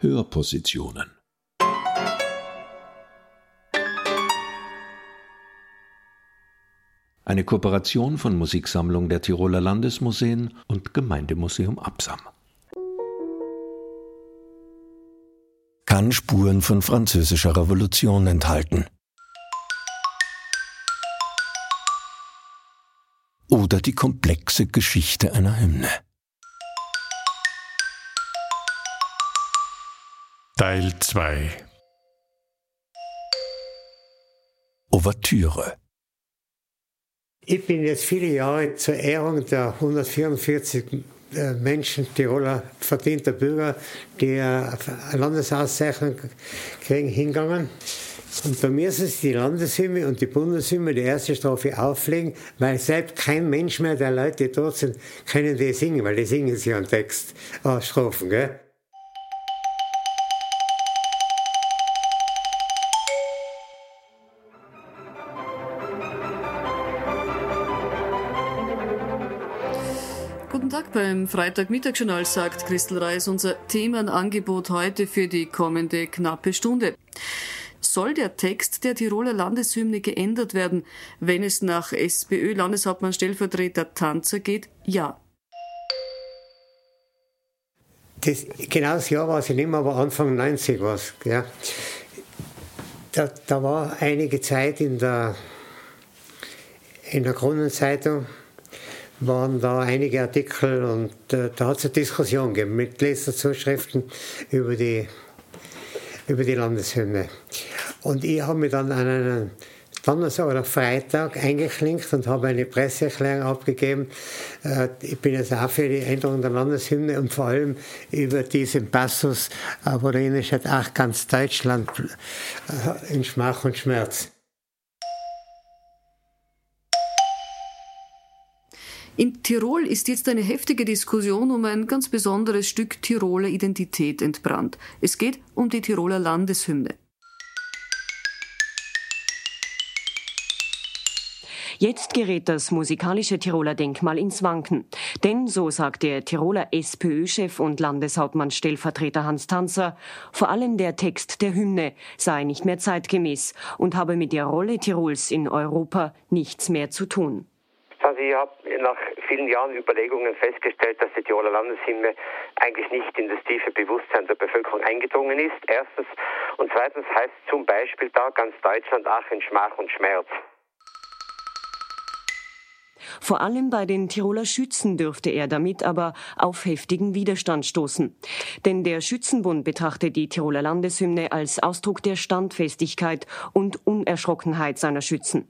Hörpositionen. Eine Kooperation von Musiksammlung der Tiroler Landesmuseen und Gemeindemuseum Absam. Kann Spuren von französischer Revolution enthalten. Oder die komplexe Geschichte einer Hymne. Teil 2 Ouvertüre Ich bin jetzt viele Jahre zur Ehrung der 144 äh, Menschen, Tiroler verdienter Bürger, die eine Landesauszeichnung kriegen, hingegangen. Und bei mir ist die Landeshymne und die Bundeshymne die erste Strophe auflegen, weil selbst kein Mensch mehr der Leute, die dort sind, können die singen, weil die singen sie an Text, äh, Strophen, gell? Beim Freitagmittagsjournal, sagt Christel Reis, unser Themenangebot heute für die kommende knappe Stunde. Soll der Text der Tiroler Landeshymne geändert werden, wenn es nach SPÖ-Landeshauptmann Stellvertreter Tanzer geht? Ja. Das, genau das Jahr war es nicht mehr, aber Anfang 90 war es. Ja. Da, da war einige Zeit in der, in der Kronenzeitung, waren da einige Artikel und äh, da hat es eine Diskussion gegeben mit Leserzuschriften über die, über die Landeshymne. Und ich habe mich dann an einen Donnerstag oder Freitag eingeklinkt und habe eine Presseerklärung abgegeben. Äh, ich bin jetzt auch für die Änderung der Landeshymne und vor allem über diesen Passus, äh, wo drin steht, ach, ganz Deutschland äh, in Schmach und Schmerz. In Tirol ist jetzt eine heftige Diskussion um ein ganz besonderes Stück Tiroler Identität entbrannt. Es geht um die Tiroler Landeshymne. Jetzt gerät das musikalische Tiroler Denkmal ins Wanken. Denn, so sagt der Tiroler SPÖ-Chef und Landeshauptmann-Stellvertreter Hans Tanzer, vor allem der Text der Hymne sei nicht mehr zeitgemäß und habe mit der Rolle Tirols in Europa nichts mehr zu tun. Also ich habe nach vielen Jahren Überlegungen festgestellt, dass die Tiroler Landeshymne eigentlich nicht in das tiefe Bewusstsein der Bevölkerung eingedrungen ist. Erstens. Und zweitens heißt zum Beispiel da ganz Deutschland ach in Schmach und Schmerz. Vor allem bei den Tiroler Schützen dürfte er damit aber auf heftigen Widerstand stoßen. Denn der Schützenbund betrachtet die Tiroler Landeshymne als Ausdruck der Standfestigkeit und Unerschrockenheit seiner Schützen.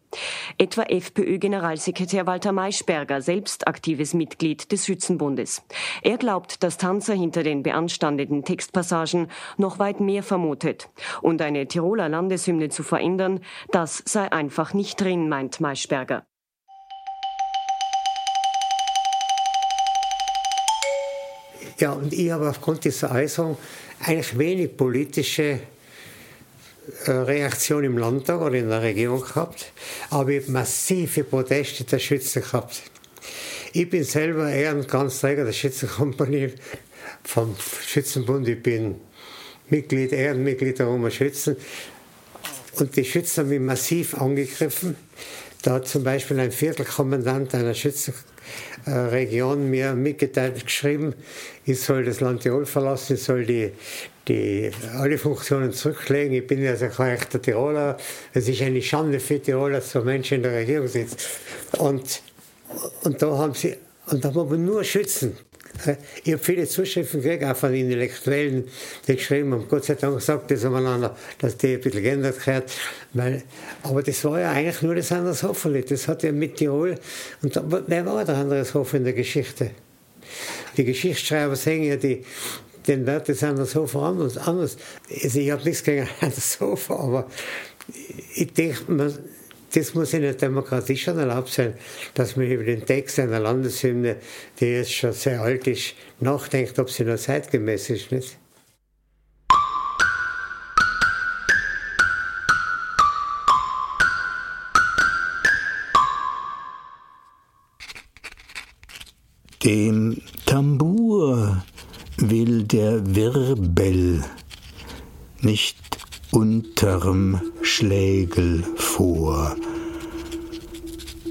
Etwa FPÖ-Generalsekretär Walter Maischberger, selbst aktives Mitglied des Schützenbundes. Er glaubt, dass Tanzer hinter den beanstandeten Textpassagen noch weit mehr vermutet. Und eine Tiroler Landeshymne zu verändern, das sei einfach nicht drin, meint Maischberger. Ja, und ich habe aufgrund dieser Äußerung eigentlich wenig politische äh, Reaktion im Landtag oder in der Regierung gehabt, aber ich habe massive Proteste der Schützen gehabt. Ich bin selber Ehrenkanzler der Schützenkompanie vom Schützenbund. Ich bin Mitglied, Ehrenmitglied der Roma Schützen. Und die Schützen haben mich massiv angegriffen. Da hat zum Beispiel ein Viertelkommandant einer Schützenregion mir mitgeteilt, geschrieben, ich soll das Land Tirol verlassen, ich soll die, die, alle Funktionen zurücklegen. Ich bin also kein echter Tiroler. Es ist eine Schande für Tirol, dass so Menschen in der Regierung sitzen. Und, und da haben sie, und da haben aber nur Schützen ich habe viele Zuschriften gekriegt, auch von Intellektuellen, die geschrieben haben, Gott sei Dank sagt das umeinander, dass die ein bisschen geändert hat. Weil, aber das war ja eigentlich nur das Andershoferli. Das hat ja mit Tirol. Und da, wer war der Andershofer in der Geschichte? Die Geschichtsschreiber sehen ja die, den Wert des anders. anders. Also ich habe nichts gegen Andershofer, aber ich denke, das muss in der Demokratie schon erlaubt sein, dass man über den Text einer Landeshymne, die jetzt schon sehr alt ist, nachdenkt, ob sie noch zeitgemäß ist. Nicht? Dem Tambour will der Wirbel nicht unterm Schlägel vor,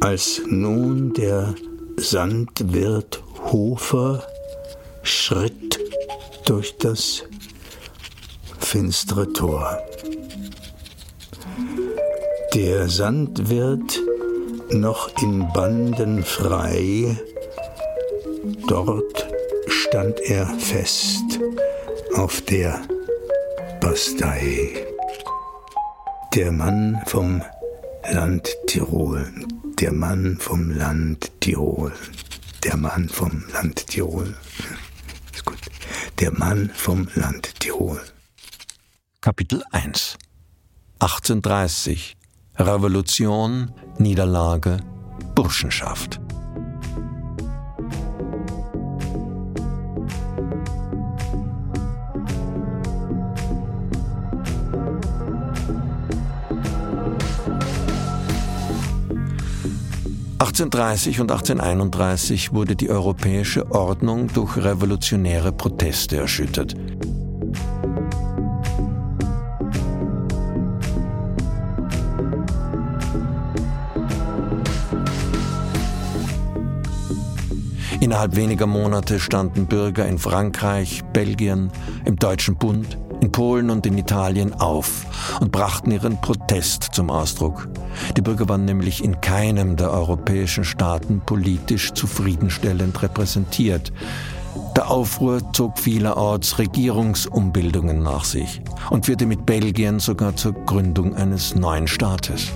als nun der Sandwirt Hofer schritt durch das finstere Tor. Der Sandwirt noch in Banden frei, dort stand er fest auf der Bastei. Der Mann vom Land Tirol, der Mann vom Land Tirol, der Mann vom Land Tirol. Ist gut. Der Mann vom Land Tirol. Kapitel 1 1830 Revolution, Niederlage, Burschenschaft. 1830 und 1831 wurde die europäische Ordnung durch revolutionäre Proteste erschüttert. Innerhalb weniger Monate standen Bürger in Frankreich, Belgien, im Deutschen Bund, Polen und in Italien auf und brachten ihren Protest zum Ausdruck. Die Bürger waren nämlich in keinem der europäischen Staaten politisch zufriedenstellend repräsentiert. Der Aufruhr zog vielerorts Regierungsumbildungen nach sich und führte mit Belgien sogar zur Gründung eines neuen Staates.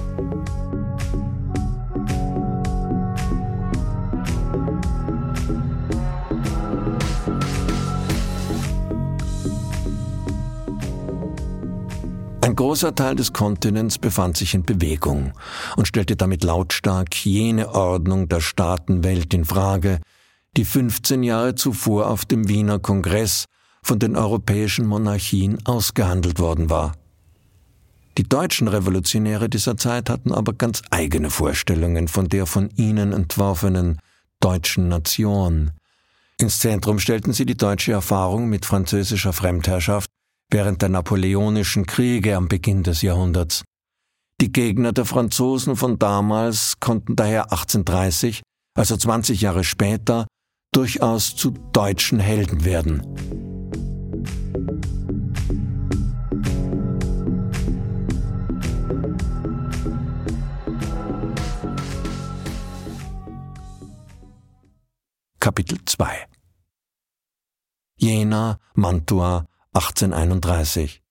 Großer Teil des Kontinents befand sich in Bewegung und stellte damit lautstark jene Ordnung der Staatenwelt in Frage, die 15 Jahre zuvor auf dem Wiener Kongress von den europäischen Monarchien ausgehandelt worden war. Die deutschen Revolutionäre dieser Zeit hatten aber ganz eigene Vorstellungen von der von ihnen entworfenen deutschen Nation. Ins Zentrum stellten sie die deutsche Erfahrung mit französischer Fremdherrschaft während der napoleonischen Kriege am Beginn des Jahrhunderts. Die Gegner der Franzosen von damals konnten daher 1830, also 20 Jahre später, durchaus zu deutschen Helden werden. Kapitel 2 Jena, Mantua, 1831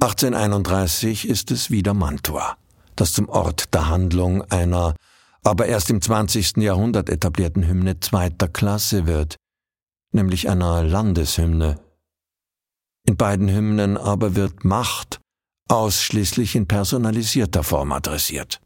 1831 ist es wieder Mantua, das zum Ort der Handlung einer aber erst im 20. Jahrhundert etablierten Hymne zweiter Klasse wird, nämlich einer Landeshymne. In beiden Hymnen aber wird Macht ausschließlich in personalisierter Form adressiert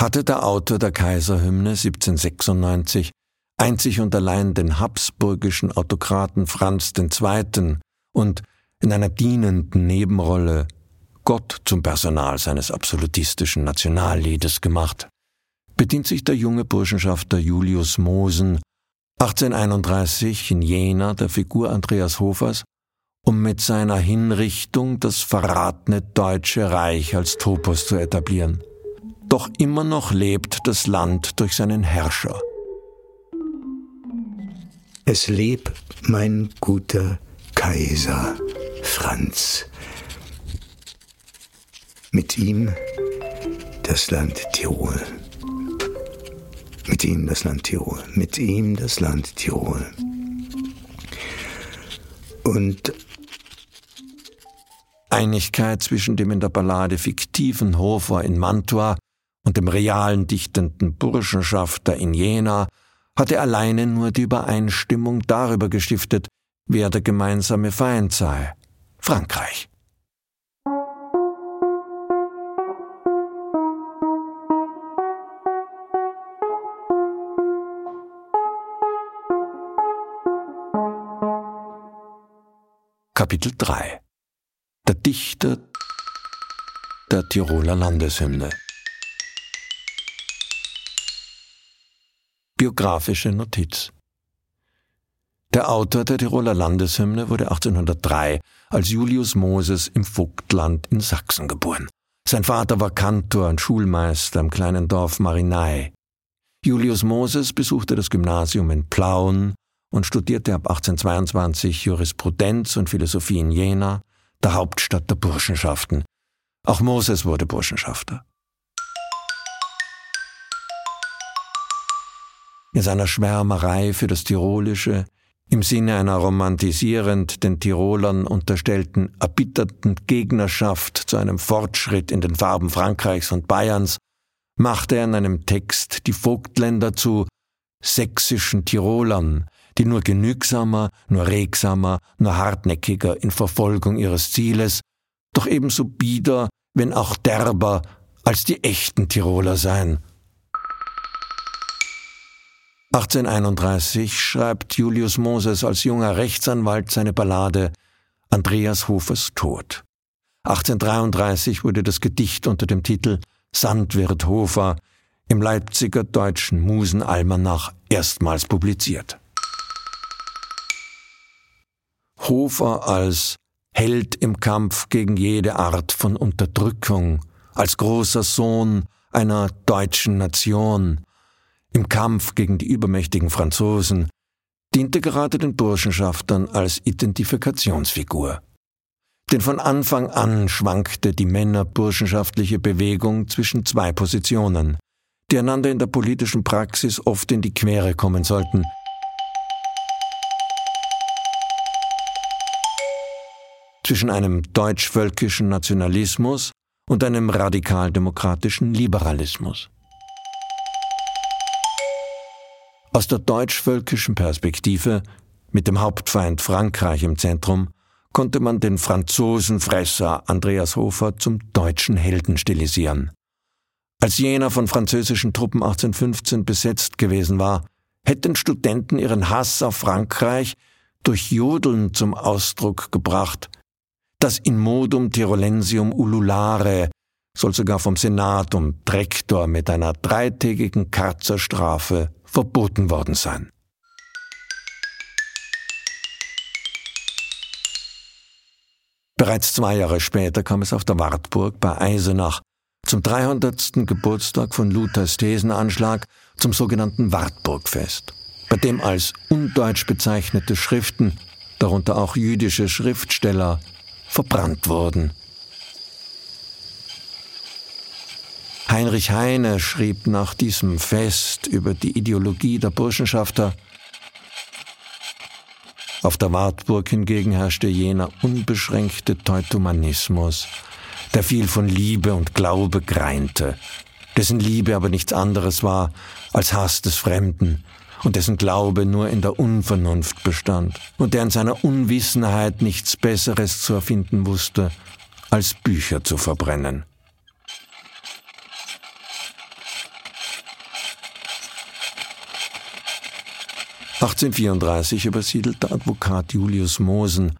hatte der Autor der Kaiserhymne 1796 einzig und allein den habsburgischen Autokraten Franz II. und in einer dienenden Nebenrolle Gott zum Personal seines absolutistischen Nationalliedes gemacht, bedient sich der junge Burschenschafter Julius Mosen 1831 in Jena der Figur Andreas Hofers, um mit seiner Hinrichtung das verratene Deutsche Reich als Topos zu etablieren doch immer noch lebt das Land durch seinen Herrscher. Es leb mein guter Kaiser Franz. Mit ihm das Land Tirol. Mit ihm das Land Tirol. Mit ihm das Land Tirol. Und Einigkeit zwischen dem in der Ballade fiktiven Hofer in Mantua dem realen dichtenden Burschenschafter in Jena hatte alleine nur die Übereinstimmung darüber gestiftet, wer der gemeinsame Feind sei Frankreich. Kapitel 3 Der Dichter der Tiroler Landeshymne. Biografische Notiz Der Autor der Tiroler Landeshymne wurde 1803 als Julius Moses im Vogtland in Sachsen geboren. Sein Vater war Kantor und Schulmeister im kleinen Dorf Marinai. Julius Moses besuchte das Gymnasium in Plauen und studierte ab 1822 Jurisprudenz und Philosophie in Jena, der Hauptstadt der Burschenschaften. Auch Moses wurde Burschenschafter. In seiner Schwärmerei für das Tirolische, im Sinne einer romantisierend den Tirolern unterstellten erbitterten Gegnerschaft zu einem Fortschritt in den Farben Frankreichs und Bayerns, machte er in einem Text die Vogtländer zu sächsischen Tirolern, die nur genügsamer, nur regsamer, nur hartnäckiger in Verfolgung ihres Zieles, doch ebenso bieder, wenn auch derber, als die echten Tiroler seien. 1831 schreibt Julius Moses als junger Rechtsanwalt seine Ballade Andreas Hofers Tod. 1833 wurde das Gedicht unter dem Titel Sandwirt Hofer im Leipziger Deutschen Musenalmanach erstmals publiziert. Hofer als Held im Kampf gegen jede Art von Unterdrückung, als großer Sohn einer deutschen Nation, im Kampf gegen die übermächtigen Franzosen, diente gerade den Burschenschaftern als Identifikationsfigur. Denn von Anfang an schwankte die männerburschenschaftliche Bewegung zwischen zwei Positionen, die einander in der politischen Praxis oft in die Quere kommen sollten. Zwischen einem deutsch-völkischen Nationalismus und einem radikaldemokratischen Liberalismus. Aus der deutsch-völkischen Perspektive, mit dem Hauptfeind Frankreich im Zentrum, konnte man den Franzosenfresser Andreas Hofer zum deutschen Helden stilisieren. Als jener von französischen Truppen 1815 besetzt gewesen war, hätten Studenten ihren Hass auf Frankreich durch Jodeln zum Ausdruck gebracht. Das in modum Tirolensium ululare soll sogar vom Senat um Trektor mit einer dreitägigen Karzerstrafe verboten worden sein. Bereits zwei Jahre später kam es auf der Wartburg bei Eisenach zum 300. Geburtstag von Luthers Thesenanschlag zum sogenannten Wartburgfest, bei dem als undeutsch bezeichnete Schriften, darunter auch jüdische Schriftsteller, verbrannt wurden. Heinrich Heine schrieb nach diesem Fest über die Ideologie der Burschenschafter auf der Wartburg hingegen herrschte jener unbeschränkte Teutomanismus, der viel von Liebe und Glaube greinte, dessen Liebe aber nichts anderes war als Hass des Fremden und dessen Glaube nur in der Unvernunft bestand und der in seiner Unwissenheit nichts Besseres zu erfinden wusste, als Bücher zu verbrennen. 1834 übersiedelte Advokat Julius Mosen,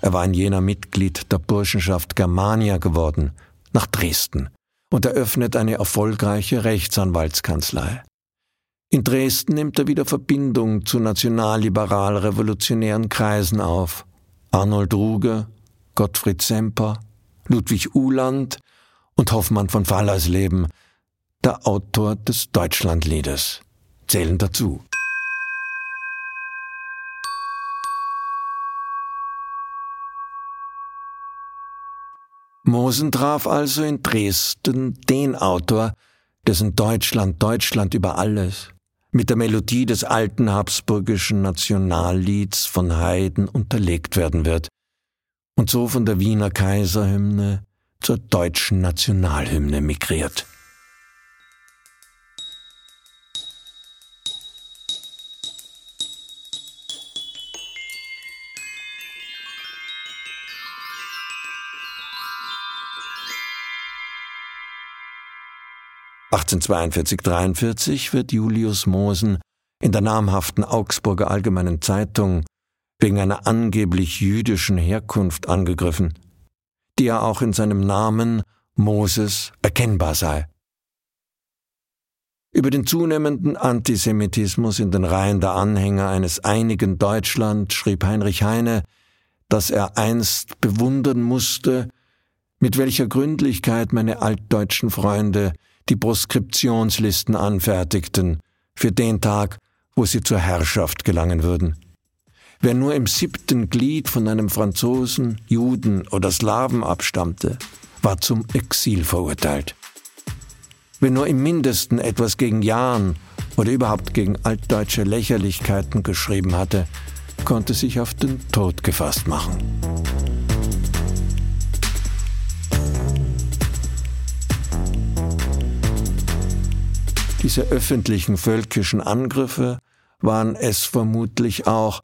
er war in jener Mitglied der Burschenschaft Germania geworden, nach Dresden und eröffnet eine erfolgreiche Rechtsanwaltskanzlei. In Dresden nimmt er wieder Verbindung zu nationalliberal-revolutionären Kreisen auf. Arnold Ruge, Gottfried Semper, Ludwig Uhland und Hoffmann von Fallersleben, der Autor des Deutschlandliedes, zählen dazu. Mosen traf also in Dresden den Autor, dessen Deutschland Deutschland über alles mit der Melodie des alten habsburgischen Nationallieds von Haydn unterlegt werden wird und so von der Wiener Kaiserhymne zur deutschen Nationalhymne migriert. 1842-43 wird Julius Mosen in der namhaften Augsburger Allgemeinen Zeitung wegen einer angeblich jüdischen Herkunft angegriffen, die er auch in seinem Namen Moses erkennbar sei. Über den zunehmenden Antisemitismus in den Reihen der Anhänger eines einigen Deutschland schrieb Heinrich Heine, dass er einst bewundern musste, mit welcher Gründlichkeit meine altdeutschen Freunde die Proskriptionslisten anfertigten für den Tag, wo sie zur Herrschaft gelangen würden. Wer nur im siebten Glied von einem Franzosen, Juden oder Slawen abstammte, war zum Exil verurteilt. Wer nur im mindesten etwas gegen Jahn oder überhaupt gegen altdeutsche Lächerlichkeiten geschrieben hatte, konnte sich auf den Tod gefasst machen. Diese öffentlichen völkischen Angriffe waren es vermutlich auch,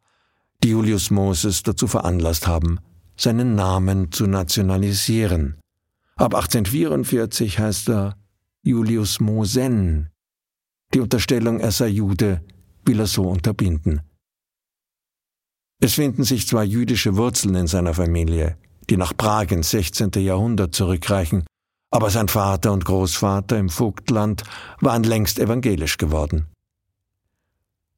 die Julius Moses dazu veranlasst haben, seinen Namen zu nationalisieren. Ab 1844 heißt er Julius Mosen. Die Unterstellung, er sei Jude, will er so unterbinden. Es finden sich zwar jüdische Wurzeln in seiner Familie, die nach Prag ins 16. Jahrhundert zurückreichen, aber sein Vater und Großvater im Vogtland waren längst evangelisch geworden.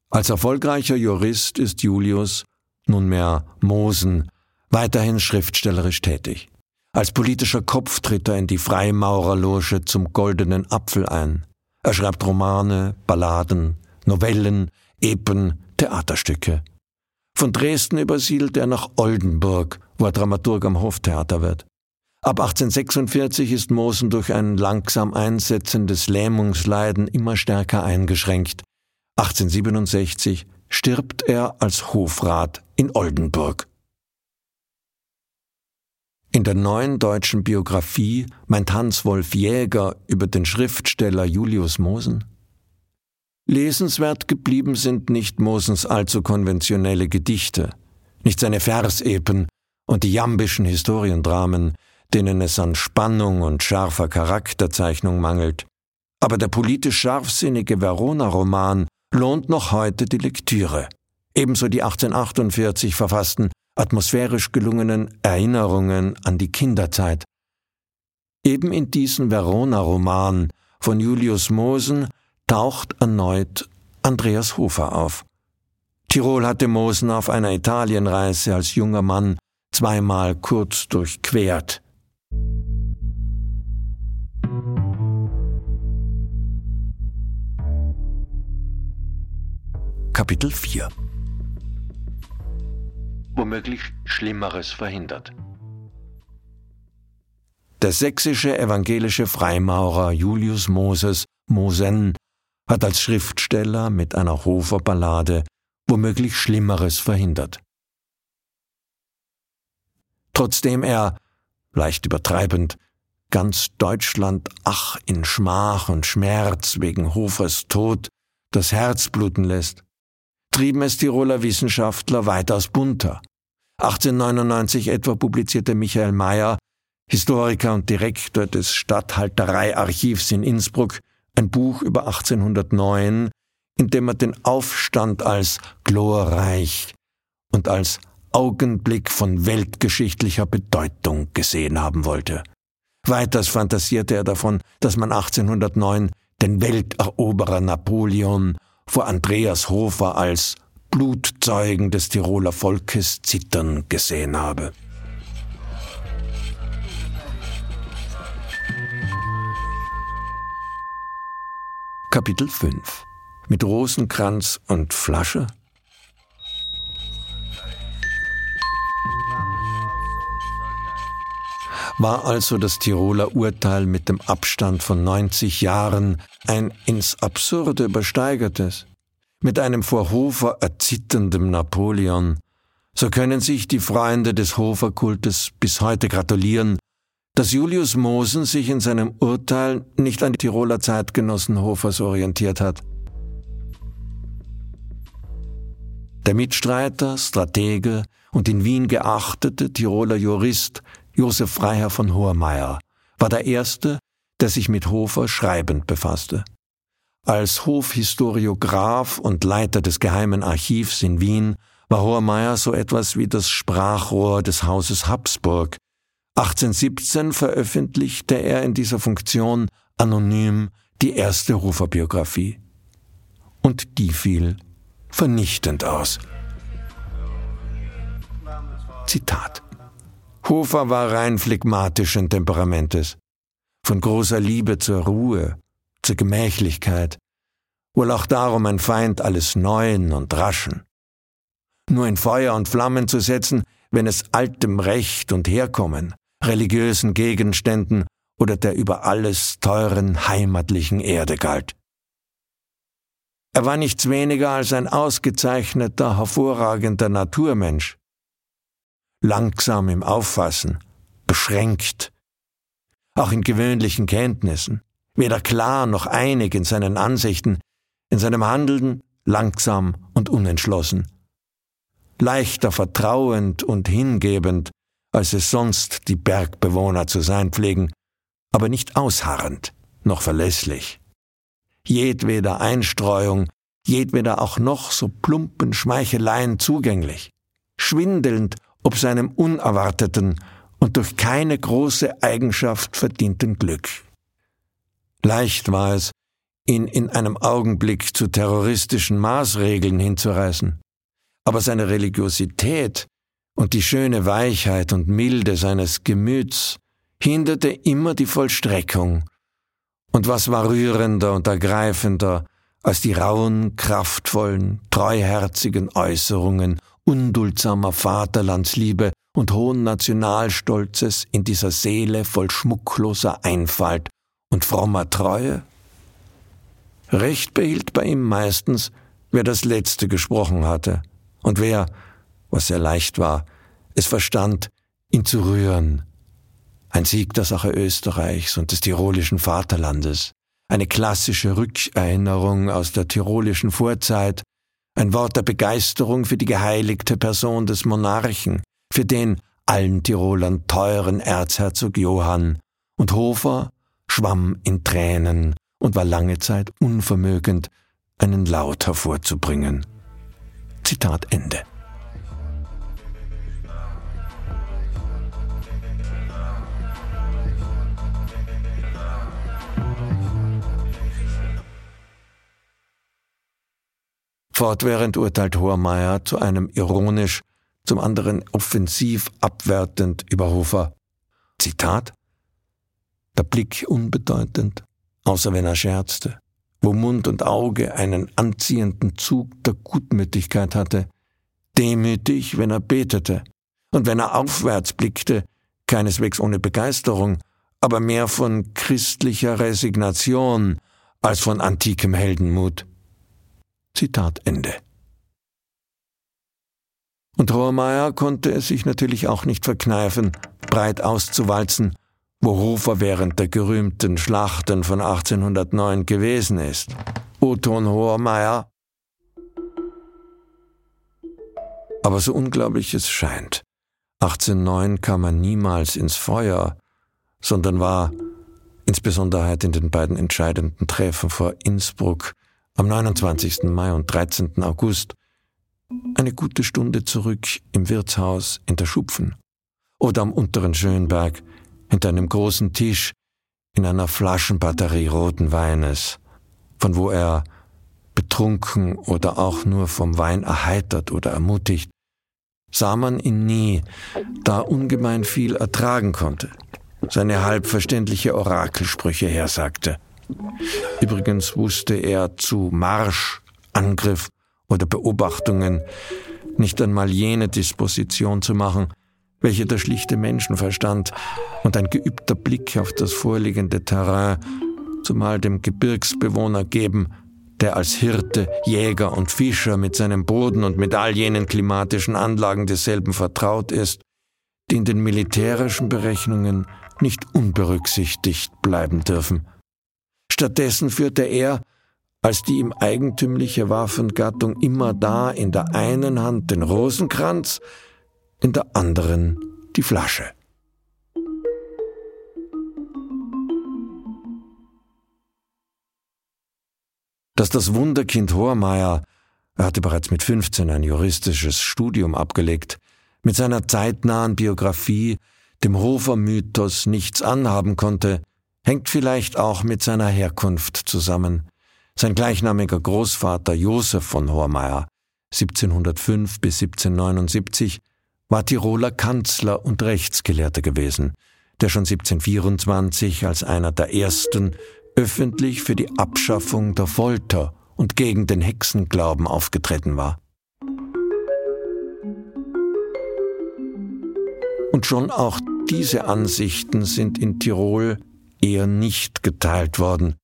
Als erfolgreicher Jurist ist Julius, nunmehr Mosen, weiterhin schriftstellerisch tätig. Als politischer Kopf tritt er in die Freimaurerloge zum Goldenen Apfel ein. Er schreibt Romane, Balladen, Novellen, Epen, Theaterstücke. Von Dresden übersiedelt er nach Oldenburg, wo er Dramaturg am Hoftheater wird. Ab 1846 ist Mosen durch ein langsam einsetzendes Lähmungsleiden immer stärker eingeschränkt. 1867 stirbt er als Hofrat in Oldenburg. In der neuen deutschen Biografie meint Hans-Wolf Jäger über den Schriftsteller Julius Mosen. Lesenswert geblieben sind nicht Mosens allzu konventionelle Gedichte, nicht seine Versepen und die jambischen Historiendramen, denen es an Spannung und scharfer Charakterzeichnung mangelt. Aber der politisch scharfsinnige Verona-Roman lohnt noch heute die Lektüre. Ebenso die 1848 verfassten atmosphärisch gelungenen Erinnerungen an die Kinderzeit. Eben in diesem Verona-Roman von Julius Mosen taucht erneut Andreas Hofer auf. Tirol hatte Mosen auf einer Italienreise als junger Mann zweimal kurz durchquert. Kapitel 4 womöglich Schlimmeres verhindert. Der sächsische evangelische Freimaurer Julius Moses Mosen hat als Schriftsteller mit einer Hoferballade womöglich Schlimmeres verhindert. Trotzdem er, leicht übertreibend, ganz Deutschland ach in Schmach und Schmerz wegen Hofers Tod das Herz bluten lässt, trieben es Tiroler Wissenschaftler weitaus bunter. 1899 etwa publizierte Michael Mayer, Historiker und Direktor des Statthaltereiarchivs in Innsbruck, ein Buch über 1809, in dem er den Aufstand als glorreich und als Augenblick von weltgeschichtlicher Bedeutung gesehen haben wollte. Weiters fantasierte er davon, dass man 1809 den Welteroberer Napoleon vor Andreas Hofer als Blutzeugen des Tiroler Volkes zittern gesehen habe. Kapitel 5 Mit Rosenkranz und Flasche War also das Tiroler Urteil mit dem Abstand von 90 Jahren ein ins Absurde übersteigertes? mit einem vor Hofer erzitterndem Napoleon, so können sich die Freunde des Hoferkultes bis heute gratulieren, dass Julius Mosen sich in seinem Urteil nicht an die Tiroler Zeitgenossen Hofers orientiert hat. Der Mitstreiter, Stratege und in Wien geachtete Tiroler Jurist Josef Freiherr von Hohermeier war der Erste, der sich mit Hofer schreibend befasste. Als Hofhistoriograph und Leiter des Geheimen Archivs in Wien war Hohermeier so etwas wie das Sprachrohr des Hauses Habsburg, 1817 veröffentlichte er in dieser Funktion anonym die erste Hofer-Biografie. Und die fiel vernichtend aus. Zitat. Hofer war rein phlegmatischen Temperamentes, von großer Liebe zur Ruhe, zur Gemächlichkeit, wohl auch darum ein Feind alles Neuen und Raschen. Nur in Feuer und Flammen zu setzen, wenn es altem Recht und Herkommen, religiösen Gegenständen oder der über alles teuren heimatlichen Erde galt. Er war nichts weniger als ein ausgezeichneter, hervorragender Naturmensch. Langsam im Auffassen, beschränkt, auch in gewöhnlichen Kenntnissen, weder klar noch einig in seinen Ansichten, in seinem Handeln langsam und unentschlossen, leichter vertrauend und hingebend, als es sonst die Bergbewohner zu sein pflegen, aber nicht ausharrend noch verlässlich. Jedweder Einstreuung, jedweder auch noch so plumpen Schmeicheleien zugänglich, schwindelnd ob seinem unerwarteten und durch keine große Eigenschaft verdienten Glück. Leicht war es, ihn in einem Augenblick zu terroristischen Maßregeln hinzureißen, aber seine Religiosität und die schöne Weichheit und Milde seines Gemüts hinderte immer die Vollstreckung. Und was war rührender und ergreifender als die rauen, kraftvollen, treuherzigen Äußerungen unduldsamer Vaterlandsliebe und hohen Nationalstolzes in dieser Seele voll schmuckloser Einfalt und frommer Treue? Recht behielt bei ihm meistens, wer das Letzte gesprochen hatte, und wer, was sehr leicht war, es verstand, ihn zu rühren. Ein Sieg der Sache Österreichs und des tirolischen Vaterlandes, eine klassische Rückerinnerung aus der tirolischen Vorzeit, ein Wort der Begeisterung für die geheiligte Person des Monarchen, für den allen Tirolern teuren Erzherzog Johann, und Hofer schwamm in Tränen und war lange Zeit unvermögend, einen Laut hervorzubringen. Zitat Ende. Fortwährend urteilt Hohermeier zu einem ironisch, zum anderen offensiv abwertend über Hofer. Zitat Der Blick unbedeutend, außer wenn er scherzte wo Mund und Auge einen anziehenden Zug der Gutmütigkeit hatte, demütig, wenn er betete, und wenn er aufwärts blickte, keineswegs ohne Begeisterung, aber mehr von christlicher Resignation als von antikem Heldenmut. Zitat Ende. Und Rohrmeier konnte es sich natürlich auch nicht verkneifen, breit auszuwalzen wo Hofer während der gerühmten Schlachten von 1809 gewesen ist. Oton Hohermeier. Aber so unglaublich es scheint, 1809 kam er niemals ins Feuer, sondern war, insbesondere in den beiden entscheidenden Treffen vor Innsbruck am 29. Mai und 13. August, eine gute Stunde zurück im Wirtshaus in der Schupfen oder am unteren Schönberg hinter einem großen Tisch in einer Flaschenbatterie roten Weines, von wo er, betrunken oder auch nur vom Wein erheitert oder ermutigt, sah man ihn nie, da ungemein viel ertragen konnte, seine halbverständliche Orakelsprüche hersagte. Übrigens wusste er zu Marsch, Angriff oder Beobachtungen nicht einmal jene Disposition zu machen, welche der schlichte Menschenverstand und ein geübter Blick auf das vorliegende Terrain, zumal dem Gebirgsbewohner geben, der als Hirte, Jäger und Fischer mit seinem Boden und mit all jenen klimatischen Anlagen desselben vertraut ist, die in den militärischen Berechnungen nicht unberücksichtigt bleiben dürfen. Stattdessen führte er, als die ihm eigentümliche Waffengattung immer da in der einen Hand den Rosenkranz, in der anderen die Flasche. Dass das Wunderkind Hormeier, er hatte bereits mit 15 ein juristisches Studium abgelegt, mit seiner zeitnahen Biografie dem Hofer Mythos nichts anhaben konnte, hängt vielleicht auch mit seiner Herkunft zusammen. Sein gleichnamiger Großvater Josef von Hormeyer 1705 bis 1779 war Tiroler Kanzler und Rechtsgelehrter gewesen, der schon 1724 als einer der ersten öffentlich für die Abschaffung der Folter und gegen den Hexenglauben aufgetreten war. Und schon auch diese Ansichten sind in Tirol eher nicht geteilt worden.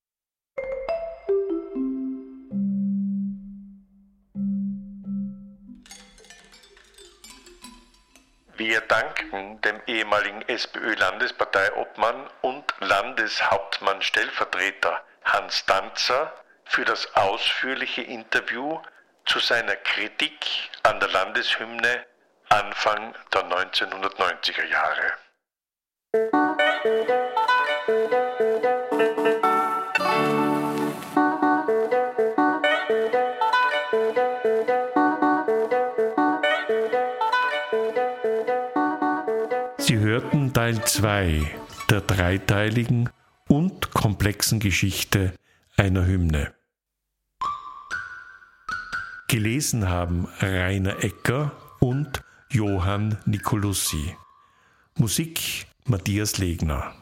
Wir danken dem ehemaligen SPÖ-Landesparteiobmann und Landeshauptmann Stellvertreter Hans Danzer für das ausführliche Interview zu seiner Kritik an der Landeshymne Anfang der 1990er Jahre. Teil 2 der dreiteiligen und komplexen Geschichte einer Hymne. Gelesen haben Rainer Ecker und Johann Nicolussi. Musik Matthias Legner.